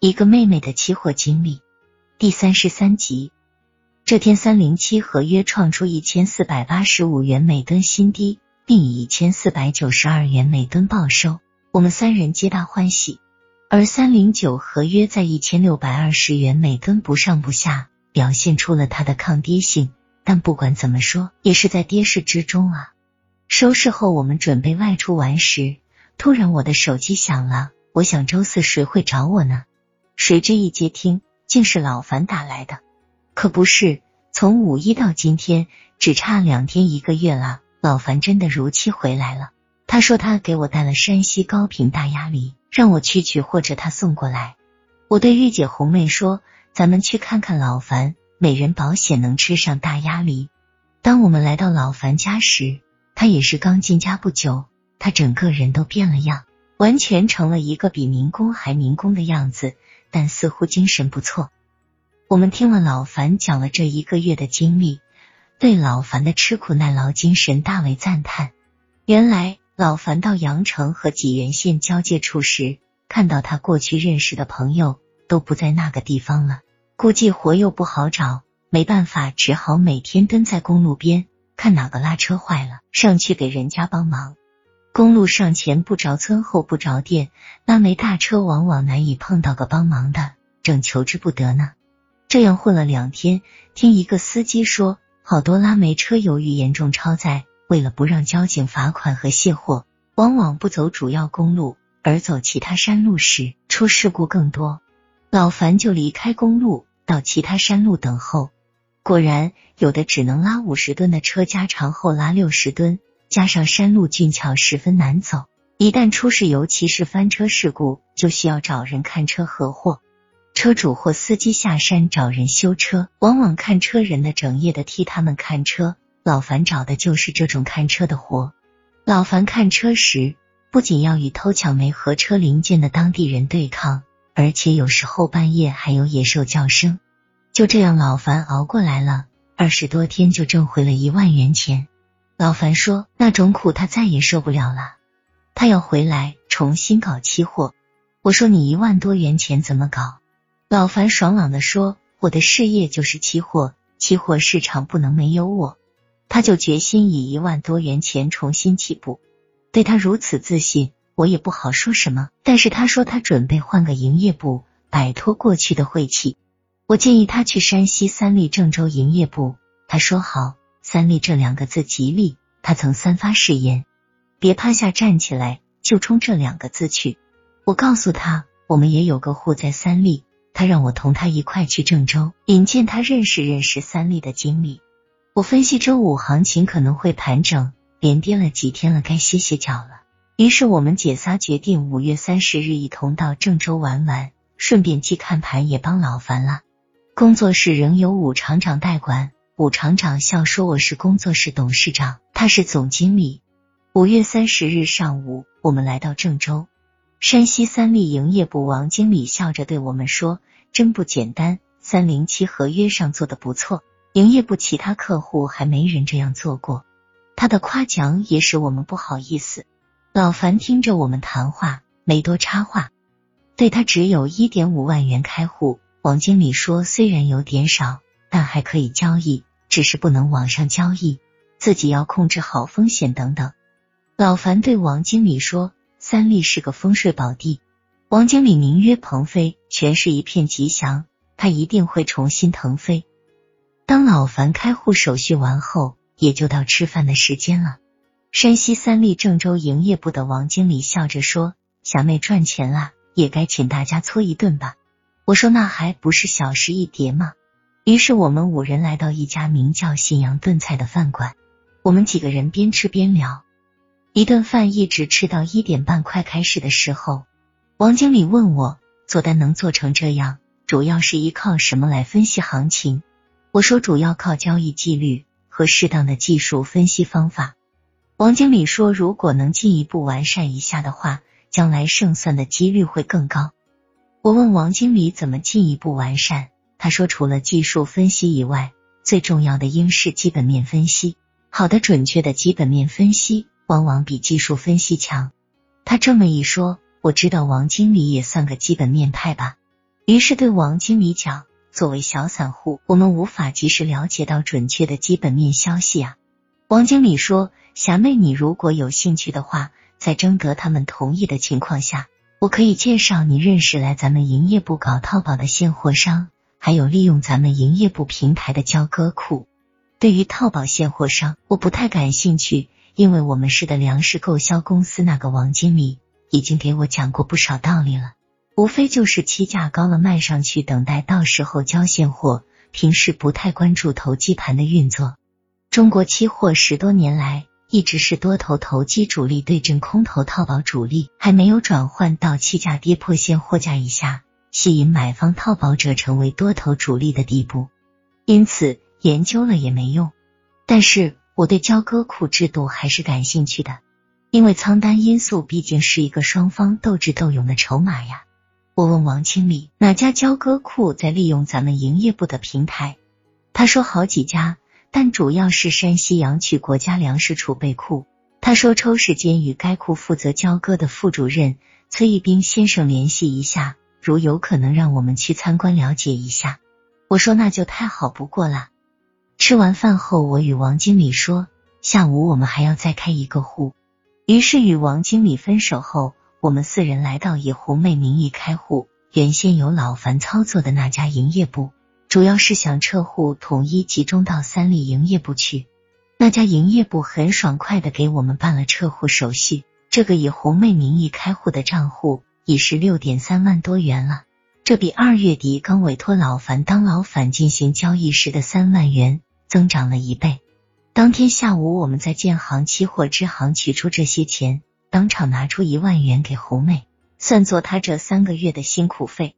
一个妹妹的期货经历第三十三集。这天，三零七合约创出一千四百八十五元每吨新低，并以一千四百九十二元每吨报收，我们三人皆大欢喜。而三零九合约在一千六百二十元每吨不上不下，表现出了它的抗跌性。但不管怎么说，也是在跌势之中啊。收市后，我们准备外出玩时，突然我的手机响了。我想周四谁会找我呢？谁知一接听，竟是老樊打来的。可不是，从五一到今天，只差两天一个月了。老樊真的如期回来了。他说他给我带了山西高品大鸭梨。让我去取，或者他送过来。我对玉姐、红妹说：“咱们去看看老樊，每人保险能吃上大鸭梨。”当我们来到老樊家时，他也是刚进家不久，他整个人都变了样，完全成了一个比民工还民工的样子，但似乎精神不错。我们听了老樊讲了这一个月的经历，对老樊的吃苦耐劳精神大为赞叹。原来。老樊到阳城和济源县交界处时，看到他过去认识的朋友都不在那个地方了，估计活又不好找，没办法，只好每天蹲在公路边，看哪个拉车坏了，上去给人家帮忙。公路上前不着村后不着店，那没大车往往难以碰到个帮忙的，正求之不得呢。这样混了两天，听一个司机说，好多拉煤车由于严重超载。为了不让交警罚款和卸货，往往不走主要公路，而走其他山路时，出事故更多。老樊就离开公路，到其他山路等候。果然，有的只能拉五十吨的车，加长后拉六十吨，加上山路峻峭，十分难走。一旦出事，尤其是翻车事故，就需要找人看车合货。车主或司机下山找人修车，往往看车人的整夜的替他们看车。老樊找的就是这种看车的活。老樊看车时，不仅要与偷抢煤和车零件的当地人对抗，而且有时候半夜还有野兽叫声。就这样，老樊熬过来了二十多天，就挣回了一万元钱。老樊说：“那种苦他再也受不了了，他要回来重新搞期货。”我说：“你一万多元钱怎么搞？”老樊爽朗的说：“我的事业就是期货，期货市场不能没有我。”他就决心以一万多元钱重新起步。对他如此自信，我也不好说什么。但是他说他准备换个营业部，摆脱过去的晦气。我建议他去山西三利郑州营业部。他说好。三利这两个字吉利，他曾三发誓言，别趴下站起来，就冲这两个字去。我告诉他，我们也有个户在三利，他让我同他一块去郑州，引荐他认识认识三利的经理。我分析周五行情可能会盘整，连跌了几天了，该歇歇脚了。于是我们姐仨决定五月三十日一同到郑州玩玩，顺便既看盘也帮老樊了。工作室仍由武厂长代管，武厂长笑说我是工作室董事长，他是总经理。五月三十日上午，我们来到郑州山西三利营业部，王经理笑着对我们说：“真不简单，三零七合约上做的不错。”营业部其他客户还没人这样做过，他的夸奖也使我们不好意思。老樊听着我们谈话，没多插话。对他只有一点五万元开户，王经理说虽然有点少，但还可以交易，只是不能网上交易，自己要控制好风险等等。老樊对王经理说：“三利是个风水宝地，王经理名曰鹏飞，全是一片吉祥，他一定会重新腾飞。”当老樊开户手续完后，也就到吃饭的时间了。山西三利郑州营业部的王经理笑着说：“小妹赚钱了，也该请大家搓一顿吧。”我说：“那还不是小事一碟吗？”于是我们五人来到一家名叫信阳炖菜的饭馆，我们几个人边吃边聊，一顿饭一直吃到一点半快开始的时候，王经理问我：“做单能做成这样，主要是依靠什么来分析行情？”我说主要靠交易纪律和适当的技术分析方法。王经理说，如果能进一步完善一下的话，将来胜算的几率会更高。我问王经理怎么进一步完善，他说除了技术分析以外，最重要的应是基本面分析。好的、准确的基本面分析往往比技术分析强。他这么一说，我知道王经理也算个基本面派吧。于是对王经理讲：“作为小散户，我们无法及时了解到准确的基本面消息啊。”王经理说：“霞妹，你如果有兴趣的话，在征得他们同意的情况下，我可以介绍你认识来咱们营业部搞淘宝的现货商，还有利用咱们营业部平台的交割库。对于套保现货商，我不太感兴趣，因为我们市的粮食购销公司那个王经理已经给我讲过不少道理了。”无非就是期价高了卖上去，等待到时候交现货。平时不太关注投机盘的运作。中国期货十多年来一直是多头投机主力对阵空头套保主力，还没有转换到期价跌破现货价以下，吸引买方套保者成为多头主力的地步。因此研究了也没用。但是我对交割库制度还是感兴趣的，因为仓单因素毕竟是一个双方斗智斗勇的筹码呀。我问王经理哪家交割库在利用咱们营业部的平台，他说好几家，但主要是山西阳曲国家粮食储备库。他说抽时间与该库负责交割的副主任崔义兵先生联系一下，如有可能让我们去参观了解一下。我说那就太好不过了。吃完饭后，我与王经理说下午我们还要再开一个户，于是与王经理分手后。我们四人来到以红妹名义开户，原先由老樊操作的那家营业部，主要是想撤户统一集中到三立营业部去。那家营业部很爽快的给我们办了撤户手续，这个以红妹名义开户的账户已是六点三万多元了，这比二月底刚委托老樊当老板进行交易时的三万元增长了一倍。当天下午，我们在建行期货支行取出这些钱。当场拿出一万元给红妹，算作她这三个月的辛苦费。